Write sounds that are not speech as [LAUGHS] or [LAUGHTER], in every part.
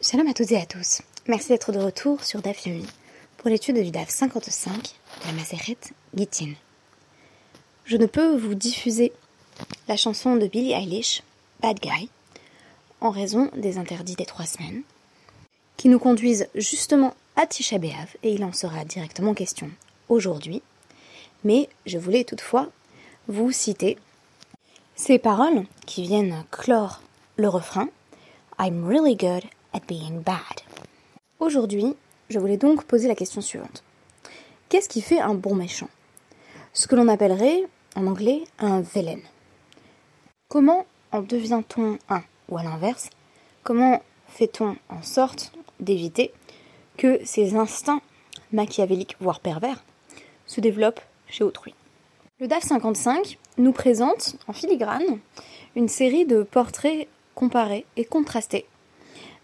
Shalom à toutes et à tous. Merci d'être de retour sur DAF Yomi pour l'étude du DAF 55 de la Maseret Gittin. Je ne peux vous diffuser la chanson de Billie Eilish, Bad Guy, en raison des interdits des trois semaines, qui nous conduisent justement à Tisha B'Av, et il en sera directement question aujourd'hui. Mais je voulais toutefois vous citer ces paroles qui viennent clore le refrain I'm really good being bad. Aujourd'hui, je voulais donc poser la question suivante. Qu'est-ce qui fait un bon méchant? Ce que l'on appellerait en anglais un villain. Comment en devient-on un? Ou à l'inverse, comment fait-on en sorte d'éviter que ces instincts machiavéliques, voire pervers, se développent chez autrui? Le DAF 55 nous présente en filigrane une série de portraits comparés et contrastés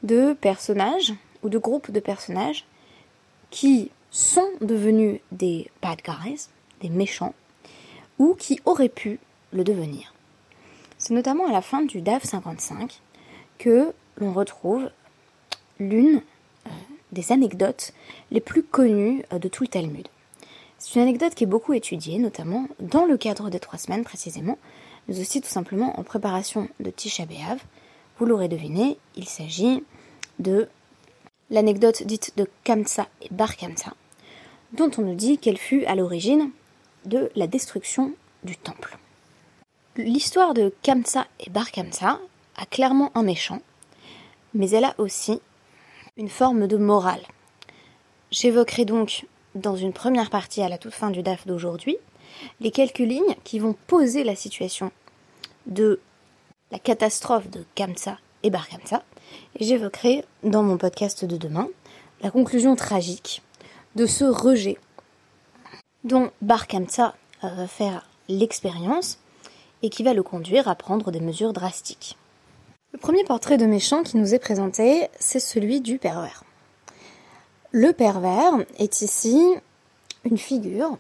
de personnages ou de groupes de personnages qui sont devenus des bad guys, des méchants, ou qui auraient pu le devenir. C'est notamment à la fin du DAF 55 que l'on retrouve l'une euh, des anecdotes les plus connues euh, de tout le Talmud. C'est une anecdote qui est beaucoup étudiée, notamment dans le cadre des trois semaines précisément, mais aussi tout simplement en préparation de Tisha B'Av, vous l'aurez deviné, il s'agit de l'anecdote dite de Kamsa et Bar Kamsa, dont on nous dit qu'elle fut à l'origine de la destruction du temple. L'histoire de Kamsa et Bar Kamsa a clairement un méchant, mais elle a aussi une forme de morale. J'évoquerai donc dans une première partie à la toute fin du DAF d'aujourd'hui les quelques lignes qui vont poser la situation de la catastrophe de Kamsa et Bar Kamsa, j'évoquerai dans mon podcast de demain la conclusion tragique de ce rejet dont Bar Kamsa euh, va faire l'expérience et qui va le conduire à prendre des mesures drastiques. Le premier portrait de méchant qui nous est présenté, c'est celui du pervers. Le pervers est ici une figure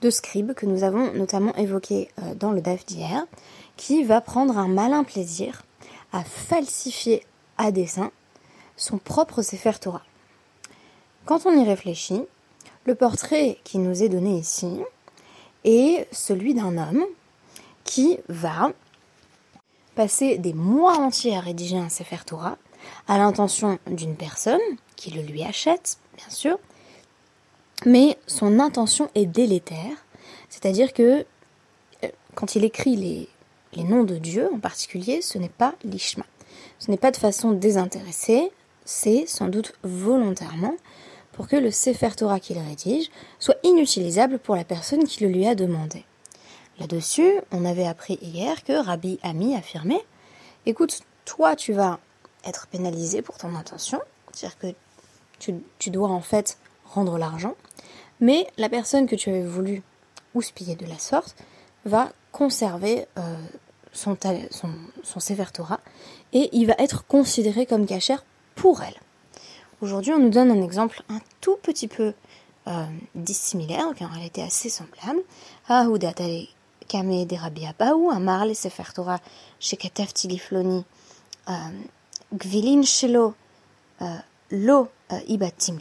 de scribe que nous avons notamment évoqué euh, dans le DAF d'hier, qui va prendre un malin plaisir à falsifier à dessein son propre Sefer Torah. Quand on y réfléchit, le portrait qui nous est donné ici est celui d'un homme qui va passer des mois entiers à rédiger un Sefer Torah à l'intention d'une personne qui le lui achète, bien sûr, mais son intention est délétère, c'est-à-dire que euh, quand il écrit les, les noms de Dieu en particulier, ce n'est pas l'ishma. Ce n'est pas de façon désintéressée, c'est sans doute volontairement pour que le Sefer Torah qu'il rédige soit inutilisable pour la personne qui le lui a demandé. Là-dessus, on avait appris hier que Rabbi Ami affirmait Écoute, toi tu vas être pénalisé pour ton intention, c'est-à-dire que tu, dois en fait rendre l'argent, mais la personne que tu avais voulu houspiller de la sorte va conserver euh, son, son, son Sefer Torah et il va être considéré comme cachère pour elle. Aujourd'hui, on nous donne un exemple un tout petit peu euh, dissimilaire, qui en réalité assez semblable. Kame de Rabbi Abaou, Amar le Sefer Torah Tilifloni, euh, Shelo, euh, Lo Ibatim.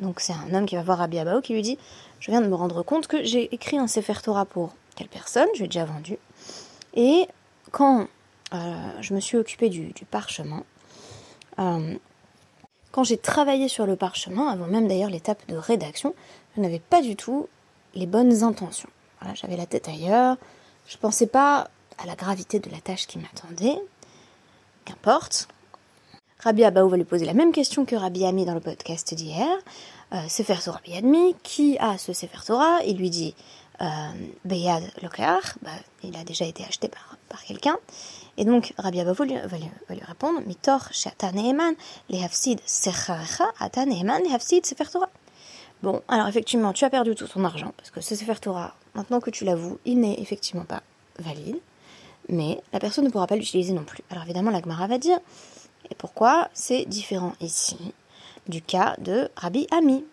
Donc c'est un homme qui va voir Rabbi Abaou qui lui dit Je viens de me rendre compte que j'ai écrit un Sefer Torah pour quelle personne, je l'ai déjà vendu. Et quand je me suis occupé du, parchemin, quand j'ai travaillé sur le parchemin, avant même d'ailleurs l'étape de rédaction, je n'avais pas du tout les bonnes intentions. Voilà, j'avais la tête ailleurs, je ne pensais pas à la gravité de la tâche qui m'attendait. Qu'importe. Rabbi Abaou va lui poser la même question que Rabbi Ami dans le podcast d'hier. Euh, Sefer Torah Rabbi qui a ce Sefer Torah? Il lui dit euh, Beyad Lokar, bah, il a déjà été acheté par, par quelqu'un. Et donc, Rabbi Abavou va, lui répondre Mitor neeman lehafsid secharecha ata neeman lehafsid sefer Torah. Bon, alors effectivement, tu as perdu tout ton argent, parce que ce sefer Torah, maintenant que tu l'avoues, il n'est effectivement pas valide, mais la personne ne pourra pas l'utiliser non plus. Alors évidemment, la Gemara va dire Et pourquoi c'est différent ici du cas de Rabbi Ami?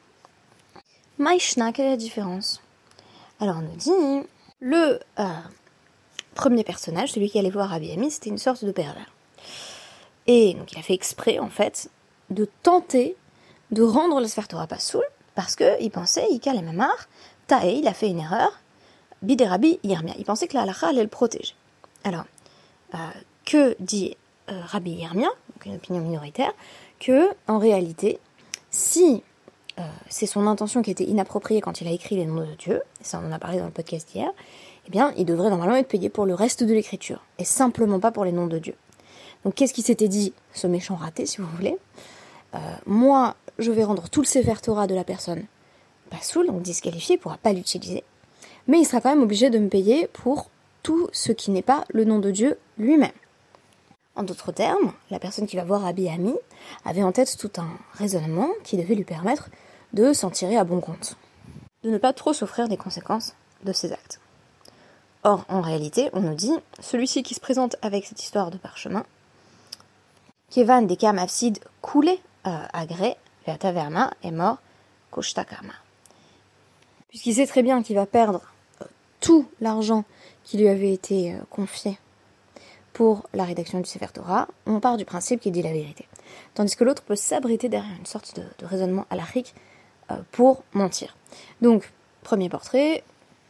Maïshna, quelle est la différence? Alors on nous dit le. Euh, premier personnage, celui qui allait voir Rabbi Ami, c'était une sorte de pervers. Et donc il a fait exprès, en fait, de tenter de rendre le Sefer Torah Passoul parce qu'il pensait, Ika Mamar, Tae, il a fait une erreur, Biderabi Yermia. Il pensait que la halakha allait le protéger. Alors, euh, que dit euh, Rabbi Yermia, donc une opinion minoritaire, que en réalité, si euh, c'est son intention qui était inappropriée quand il a écrit les noms de Dieu, ça on en a parlé dans le podcast hier, eh bien, il devrait normalement être payé pour le reste de l'écriture, et simplement pas pour les noms de Dieu. Donc, qu'est-ce qui s'était dit, ce méchant raté, si vous voulez? Moi, je vais rendre tout le Sefer Torah de la personne pas saoul, donc disqualifié, il pourra pas l'utiliser, mais il sera quand même obligé de me payer pour tout ce qui n'est pas le nom de Dieu lui-même. En d'autres termes, la personne qui va voir Rabbi Ami avait en tête tout un raisonnement qui devait lui permettre de s'en tirer à bon compte, de ne pas trop souffrir des conséquences de ses actes. Or, en réalité, on nous dit, celui-ci qui se présente avec cette histoire de parchemin, Kevan des Afsid coulé euh, à gré, Verma est mort, Koshtakarma. Puisqu'il sait très bien qu'il va perdre euh, tout l'argent qui lui avait été euh, confié pour la rédaction du Sefer Torah, on part du principe qu'il dit la vérité. Tandis que l'autre peut s'abriter derrière une sorte de, raisonnement alachique pour mentir. Donc, premier portrait,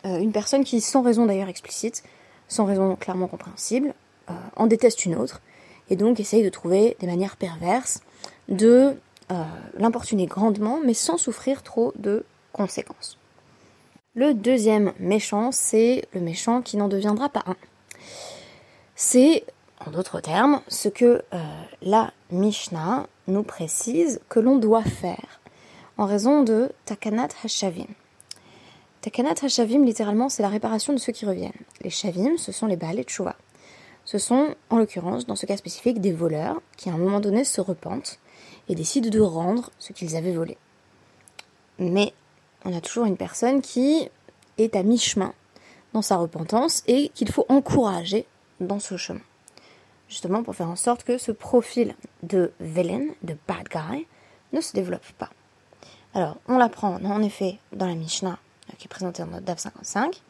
euh, une personne qui, sans raison d'ailleurs explicite, sans raison clairement compréhensible, euh, en déteste une autre, et donc essaye de trouver des manières perverses de l'importuner grandement, mais sans souffrir trop de conséquences. Le deuxième méchant, c'est le méchant qui n'en deviendra pas un. C'est, en d'autres termes, ce que euh, la Mishnah nous précise que l'on doit faire en raison de Takanat Hashavim. Takanat Hashavim, littéralement, c'est la réparation de ceux qui reviennent. Les Shavim, ce sont les Baal et Tshuva. Ce sont, en l'occurrence, dans ce cas spécifique, des voleurs qui, à un moment donné, se repentent et décident de rendre ce qu'ils avaient volé. Mais on a toujours une personne qui est à mi-chemin dans sa repentance et qu'il faut encourager dans ce chemin. Justement pour faire en sorte que ce profil de villain, de bad guy, ne se développe pas. Alors, on l'apprend en effet dans la Mishnah qui est présentée en DAF 55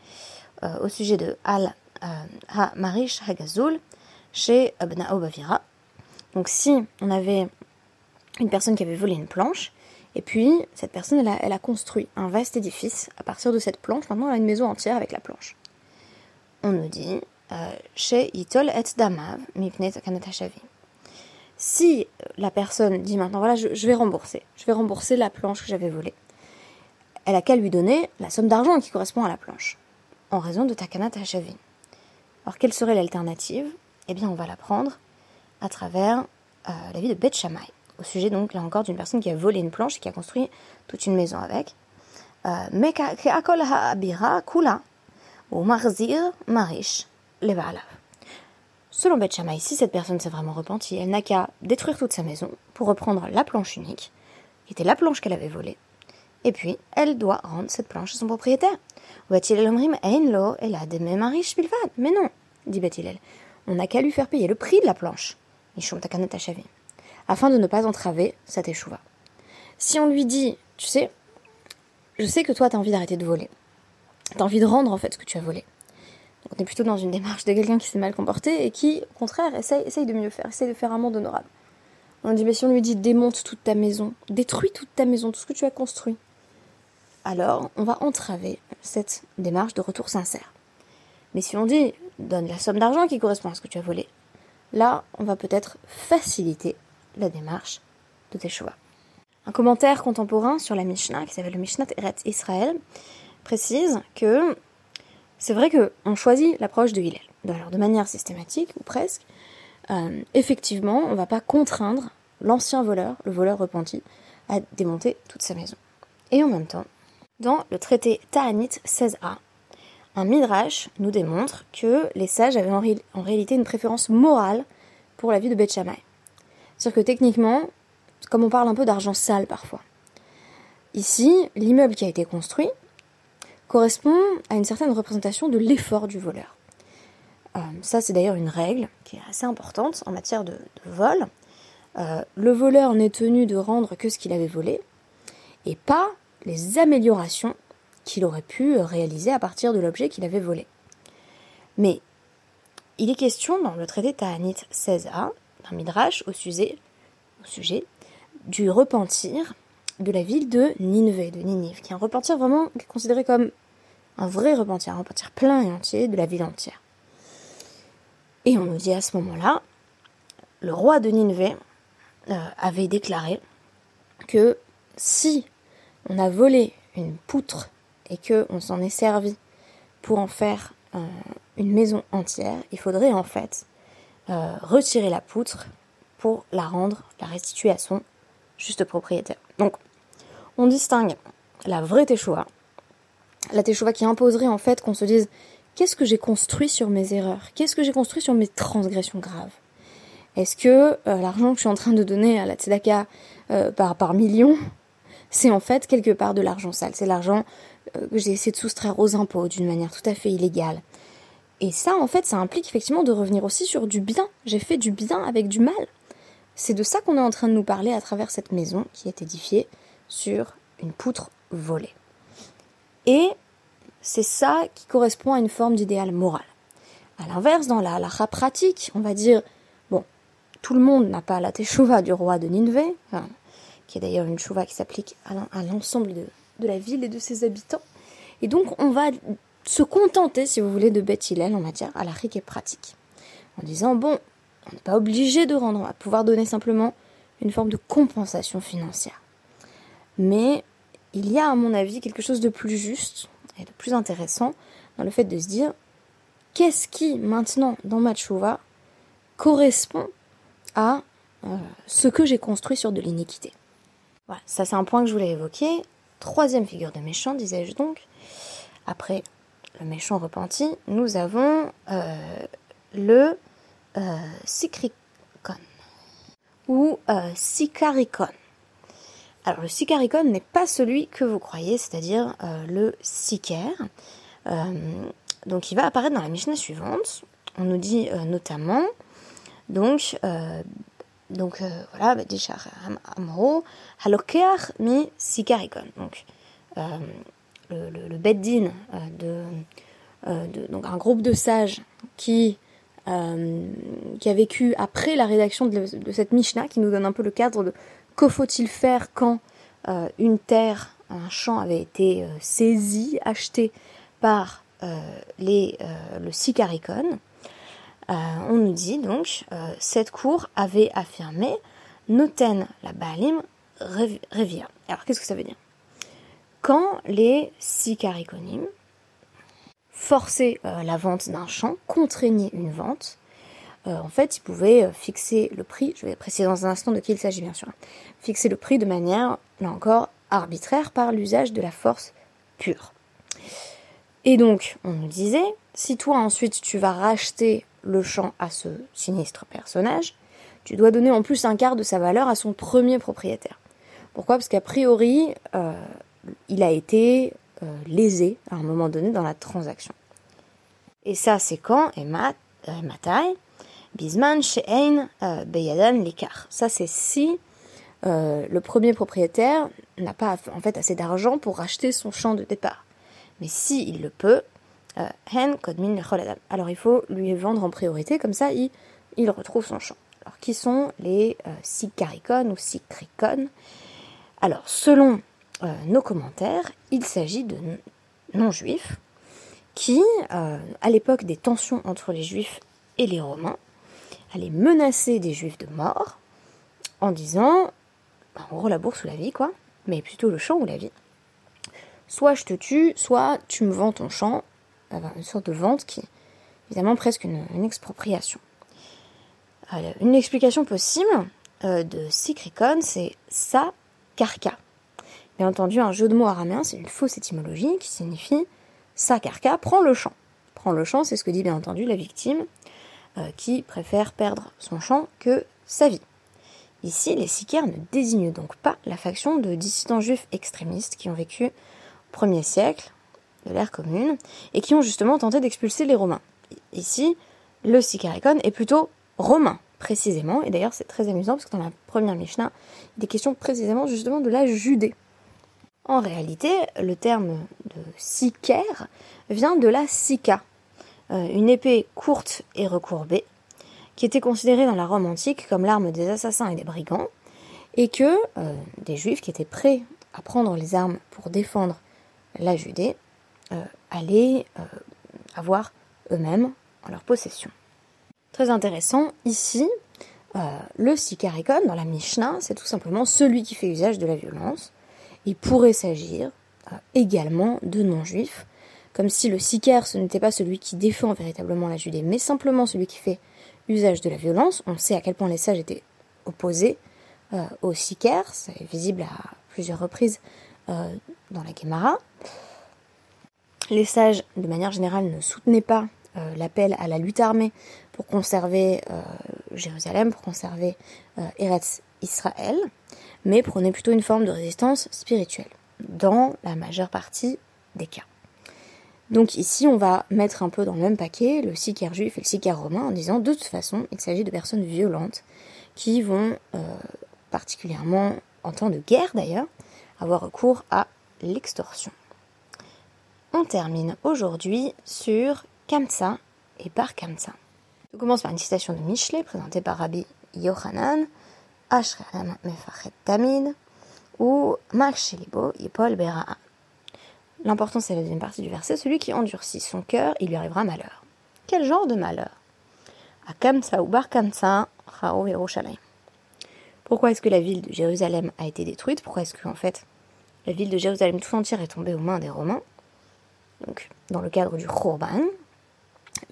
euh, au sujet de Al euh, Ha-Marish Hagazul chez Abnao Bavira. Donc, si on avait une personne qui avait volé une planche, et puis cette personne, elle a, construit un vaste édifice à partir de cette planche. Maintenant, elle a une maison entière avec la planche. On nous dit chez Itol et Damav, Si la personne dit maintenant, voilà, je, vais rembourser, je vais rembourser la planche que j'avais volée, elle a qu'à lui donner la somme d'argent qui correspond à la planche, en raison de Takanat Hashavin. Alors, quelle serait l'alternative? Eh bien, on va la prendre à travers euh, la vie de Beth Shammai, au sujet donc, là encore, d'une personne qui a volé une planche et qui a construit toute une maison avec. Euh, kula, ou marzir marish, Selon Beth Shammai, si cette personne s'est vraiment repentie, elle n'a qu'à détruire toute sa maison pour reprendre la planche unique, qui était la planche qu'elle avait volée, et puis elle doit rendre cette planche à son propriétaire. Mais non, dit Beth on n'a qu'à lui faire payer le prix de la planche, afin de ne pas entraver sa teshuva. Si on lui dit, tu sais, je sais que toi tu as envie d'arrêter de voler, tu as envie de rendre en fait ce que tu as volé, on est plutôt dans une démarche de quelqu'un qui s'est mal comporté et qui, au contraire, essaye, de mieux faire, essaye de faire un monde honorable. On dit, mais si on lui dit démonte toute ta maison, détruis toute ta maison, tout ce que tu as construit, alors on va entraver cette démarche de retour sincère. Mais si on dit donne la somme d'argent qui correspond à ce que tu as volé, là on va peut-être faciliter la démarche de tes choix. Un commentaire contemporain sur la Mishnah, qui s'appelle le Mishnah Eretz Israël, précise que c'est vrai qu'on choisit l'approche de Hillel. Alors, de manière systématique, ou presque, euh, effectivement, on ne va pas contraindre l'ancien voleur, le voleur repenti, à démonter toute sa maison. Et en même temps, dans le traité Ta'anit 16a, un midrash nous démontre que les sages avaient en, réalité une préférence morale pour la vie de Beth Shammai. C'est-à-dire que techniquement, comme on parle un peu d'argent sale parfois, ici, l'immeuble qui a été construit, correspond à une certaine représentation de l'effort du voleur. Euh, ça, c'est d'ailleurs une règle qui est assez importante en matière de, vol. Euh, le voleur n'est tenu de rendre que ce qu'il avait volé et pas les améliorations qu'il aurait pu réaliser à partir de l'objet qu'il avait volé. Mais il est question dans le traité Ta'anit 16a d'un midrash au sujet, du repentir de la ville de Nineveh, de Ninive, qui est un repentir vraiment considéré comme un vrai repentir, un repentir plein et entier de la ville entière. Et on nous dit à ce moment-là, le roi de Nineveh euh, avait déclaré que si on a volé une poutre et que on s'en est servi pour en faire euh, une maison entière, il faudrait en fait euh, retirer la poutre pour la rendre, la restituer à son juste propriétaire. Donc, on distingue la vraie Teshuva, la Teshuva qui imposerait en fait qu'on se dise qu'est-ce que j'ai construit sur mes erreurs, qu'est-ce que j'ai construit sur mes transgressions graves? Est-ce que euh, l'argent que je suis en train de donner à la Tzedaka par, par millions, c'est en fait quelque part de l'argent sale, c'est l'argent que j'ai essayé de soustraire aux impôts d'une manière tout à fait illégale. Et ça, en fait, ça implique effectivement de revenir aussi sur du bien. J'ai fait du bien avec du mal. C'est de ça qu'on est en train de nous parler à travers cette maison qui est édifiée sur une poutre volée. Et c'est ça qui correspond à une forme d'idéal moral. À l'inverse, dans la halakha pratique, on va dire, bon, tout le monde n'a pas la teshuva du roi de Nineveh, qui est d'ailleurs une chouva qui s'applique à l'ensemble de, la ville et de ses habitants. Et donc, on va se contenter, si vous voulez, de Beth Hillel en matière à et pratique. En disant, bon, on n'est pas obligé de rendre, on va pouvoir donner simplement une forme de compensation financière. Mais il y a, à mon avis, quelque chose de plus juste et de plus intéressant dans le fait de se dire, qu'est-ce qui, maintenant, dans ma tchouva, correspond à euh, ce que j'ai construit sur de l'iniquité? Voilà, ça c'est un point que je voulais évoquer. Troisième figure de méchant, disais-je donc. Après le méchant repenti, nous avons euh, le euh, ou euh, Sikarikon. Alors le Sikarikon n'est pas celui que vous croyez, c'est-à-dire euh, le Siker. donc il va apparaître dans la Mishnah suivante. On nous dit notamment, donc, donc voilà, Amro, Halokeach mi Sikarikon. Donc le, le, Beddin de, de, donc un groupe de sages qui euh, a vécu après la rédaction de, cette Mishnah, qui nous donne un peu le cadre de que faut-il faire quand euh, une terre, un champ avait été euh, saisi, acheté par les, le Sikarikon. On nous dit donc, cette cour avait affirmé Noten la Baalim Revia. Alors qu'est-ce que ça veut dire? Quand les Sikarikonim, forcer euh, la vente d'un champ, contraigner une vente, euh, en fait, il pouvait euh, fixer le prix, je vais préciser dans un instant de qui il s'agit bien sûr, fixer le prix de manière, là encore, arbitraire par l'usage de la force pure. Et donc, on nous disait, si toi ensuite tu vas racheter le champ à ce sinistre personnage, tu dois donner en plus un quart de sa valeur à son premier propriétaire. Pourquoi? Parce qu'a priori, il a été euh, lésé à un moment donné dans la transaction. Et ça, c'est quand? Et mat, euh, matai, bisman she'ein euh, beyadan l'écart. Ça, c'est si le premier propriétaire n'a pas en fait assez d'argent pour racheter son champ de départ. Mais si il le peut, kodmin Alors il faut lui vendre en priorité, comme ça il, retrouve son champ. Alors qui sont les sikarikon ou sikrikon Alors selon euh, nos commentaires, il s'agit de non-juifs qui, euh, à l'époque des tensions entre les juifs et les romains, allaient menacer des juifs de mort en disant, bah, en gros la bourse ou la vie quoi, mais plutôt le champ ou la vie. Soit je te tue, soit tu me vends ton champ, une sorte de vente qui est évidemment presque une, expropriation. une explication possible euh, de Sikrikon, c'est sa karka. Bien entendu, un jeu de mots araméen, c'est une fausse étymologie qui signifie sakarka, prend le champ. Prend le champ, c'est ce que dit bien entendu la victime, euh, qui préfère perdre son champ que sa vie. Ici, les sicaires ne désignent donc pas la faction de dissidents juifs extrémistes qui ont vécu au 1er siècle de l'ère commune et qui ont justement tenté d'expulser les Romains. Ici, le sicaricon est plutôt romain, précisément, et d'ailleurs c'est très amusant parce que dans la première Mishnah, il est question précisément justement de la Judée. En réalité, le terme de siker vient de la sika, euh, une épée courte et recourbée, qui était considérée dans la Rome antique comme l'arme des assassins et des brigands, et que euh, des juifs qui étaient prêts à prendre les armes pour défendre la Judée euh, allaient euh, avoir eux-mêmes en leur possession. Très intéressant, ici, le sikarikon dans la Mishnah, c'est tout simplement celui qui fait usage de la violence. Il pourrait s'agir également de non-juifs, comme si le sikar ce n'était pas celui qui défend véritablement la Judée, mais simplement celui qui fait usage de la violence. On sait à quel point les sages étaient opposés euh, au Siker, c'est visible à plusieurs reprises euh, dans la Gemara. Les sages, de manière générale, ne soutenaient pas euh, l'appel à la lutte armée pour conserver Jérusalem, pour conserver Eretz Israël, mais prenaient plutôt une forme de résistance spirituelle, dans la majeure partie des cas. Donc ici, on va mettre un peu dans le même paquet le sicaire juif et le sicaire romain en disant de toute façon, il s'agit de personnes violentes qui vont particulièrement en temps de guerre d'ailleurs, avoir recours à l'extorsion. On termine aujourd'hui sur Kamsa et par Kamsa. Je commence par une citation de Michelet présentée par Rabbi Yohanan, Ashrelam Mefachet Tamid, ou Marshelibo Yipol Bera'a. L'important c'est la deuxième partie du verset, celui qui endurcit son cœur, il lui arrivera malheur. Quel genre de malheur? Ou Bar. Pourquoi est-ce que la ville de Jérusalem a été détruite? Pourquoi est-ce que, en fait, la ville de Jérusalem tout entière est tombée aux mains des Romains? Donc, dans le cadre du Khurban,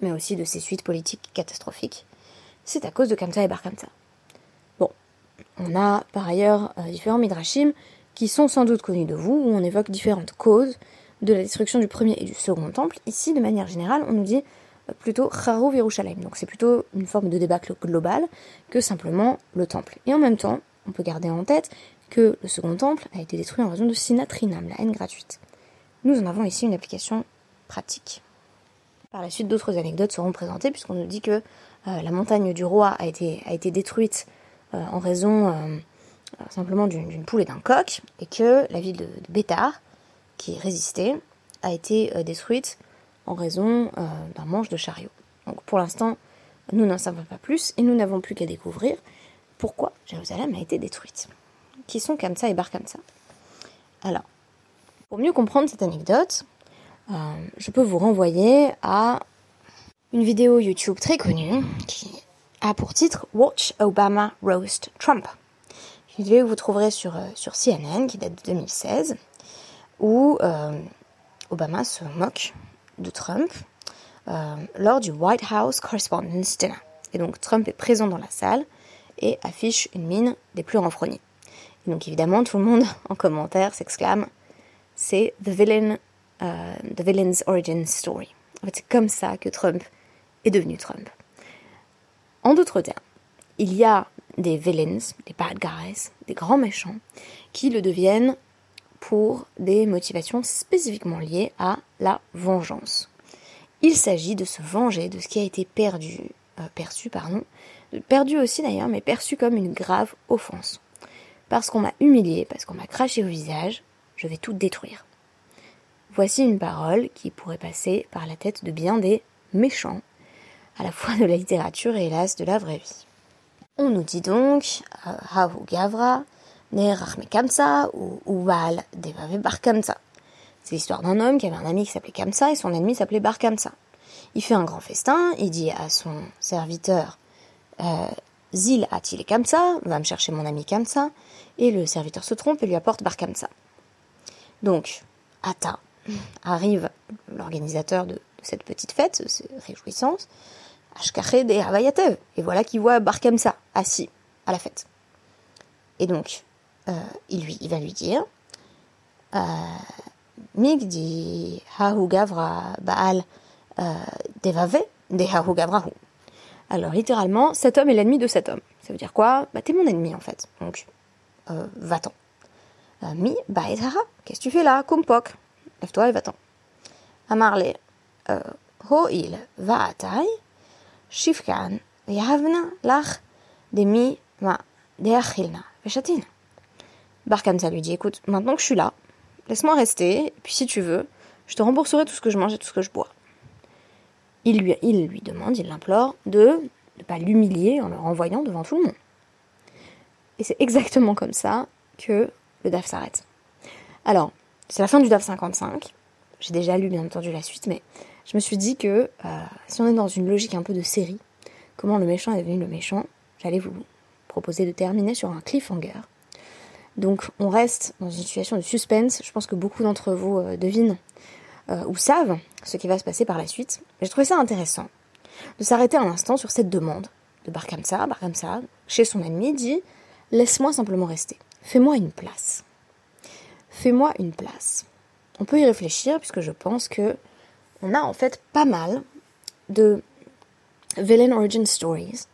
mais aussi de ses suites politiques catastrophiques, c'est à cause de Kamsa et Bar Kamsa. Bon, on a par ailleurs euh, différents midrashim qui sont sans doute connus de vous, où on évoque différentes causes de la destruction du premier et du second temple. Ici, de manière générale, on nous dit plutôt Charou Yerushalayim. Donc c'est plutôt une forme de débâcle global que simplement le temple. Et en même temps, on peut garder en tête que le second temple a été détruit en raison de Sinatrinam, la haine gratuite. Nous en avons ici une application pratique. Par la suite, d'autres anecdotes seront présentées puisqu'on nous dit que euh, la montagne du roi a été, détruite euh, en raison euh, simplement d'une poule et d'un coq et que la ville de, de Bétar, qui résistait, a été détruite en raison d'un manche de chariot. Donc pour l'instant, nous n'en savons pas plus et nous n'avons plus qu'à découvrir pourquoi Jérusalem a été détruite. Qui sont Kamsa et Bar Kamsa Alors, pour mieux comprendre cette anecdote, euh, je peux vous renvoyer à une vidéo YouTube très connue qui a pour titre Watch Obama Roast Trump. Une vidéo que vous trouverez sur, euh, sur CNN qui date de 2016 où Obama se moque de Trump euh, lors du White House Correspondence Dinner. Et donc Trump est présent dans la salle et affiche une mine des plus renfrognés. Et donc évidemment, tout le monde [LAUGHS] en commentaire s'exclame c'est the villain, euh, the villain's origin story. En fait, c'est comme ça que Trump est devenu Trump. En d'autres termes, il y a des villains, des bad guys, des grands méchants, qui le deviennent pour des motivations spécifiquement liées à la vengeance. Il s'agit de se venger de ce qui a été perdu, euh, perçu, pardon, perdu aussi d'ailleurs, mais perçu comme une grave offense. Parce qu'on m'a humilié, parce qu'on m'a craché au visage, je vais tout détruire. Voici une parole qui pourrait passer par la tête de bien des méchants, à la fois de la littérature et hélas de la vraie vie. On nous dit donc, euh, Havu Gavra, ou Uval Devave. C'est l'histoire d'un homme qui avait un ami qui s'appelait Kamsa et son ennemi s'appelait Bar Kamsa. Il fait un grand festin, il dit à son serviteur euh, Zil a-t-il Kamsa? Va me chercher mon ami Kamsa. Et le serviteur se trompe et lui apporte Bar Kamsa. Donc, Ata arrive l'organisateur de, cette petite fête, ces réjouissances, Ashkached et Havayatev. Et voilà qu'il voit Bar Kamsa assis à la fête. Et donc, euh, il, lui, il va lui dire euh, Migdi Hahu Gavra Baal euh, Devave de Hahu Gavrahu. Alors littéralement, cet homme est l'ennemi de cet homme. Ça veut dire quoi? Bah t'es mon ennemi en fait. Donc va-t'en. Mi Baetara, qu'est-ce que tu fais là Kumpok? Lève-toi et va-t'en. Amarle Ho'il Va'atai Shifkan Yahavna Lach Demi Ma Deachilna Veshatin. Barkamsa lui dit écoute, maintenant que je suis là, laisse-moi rester, puis si tu veux, je te rembourserai tout ce que je mange et tout ce que je bois. Il lui, il lui demande, il l'implore, de ne pas l'humilier en le renvoyant devant tout le monde. Et c'est exactement comme ça que le DAF s'arrête. Alors, c'est la fin du DAF 55. J'ai déjà lu bien entendu la suite, mais je me suis dit que euh, si on est dans une logique un peu de série, comment le méchant est devenu le méchant, j'allais vous proposer de terminer sur un cliffhanger. Donc on reste dans une situation de suspense. Je pense que beaucoup d'entre vous euh, devinent euh, ou savent ce qui va se passer par la suite. J'ai trouvé ça intéressant de s'arrêter un instant sur cette demande de Barkamsa. Barkamsa, chez son ami, dit Laisse-moi simplement rester. Fais-moi une place. Fais-moi une place. On peut y réfléchir puisque je pense que on a en fait pas mal de villain origin stories,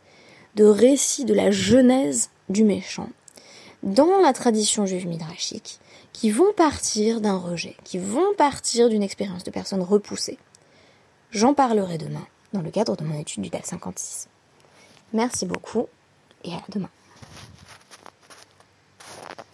de récits de la genèse du méchant dans la tradition juive midrashique qui vont partir d'un rejet, qui vont partir d'une expérience de personnes repoussées. J'en parlerai demain dans le cadre de mon étude du DAF 56. Merci beaucoup et à demain.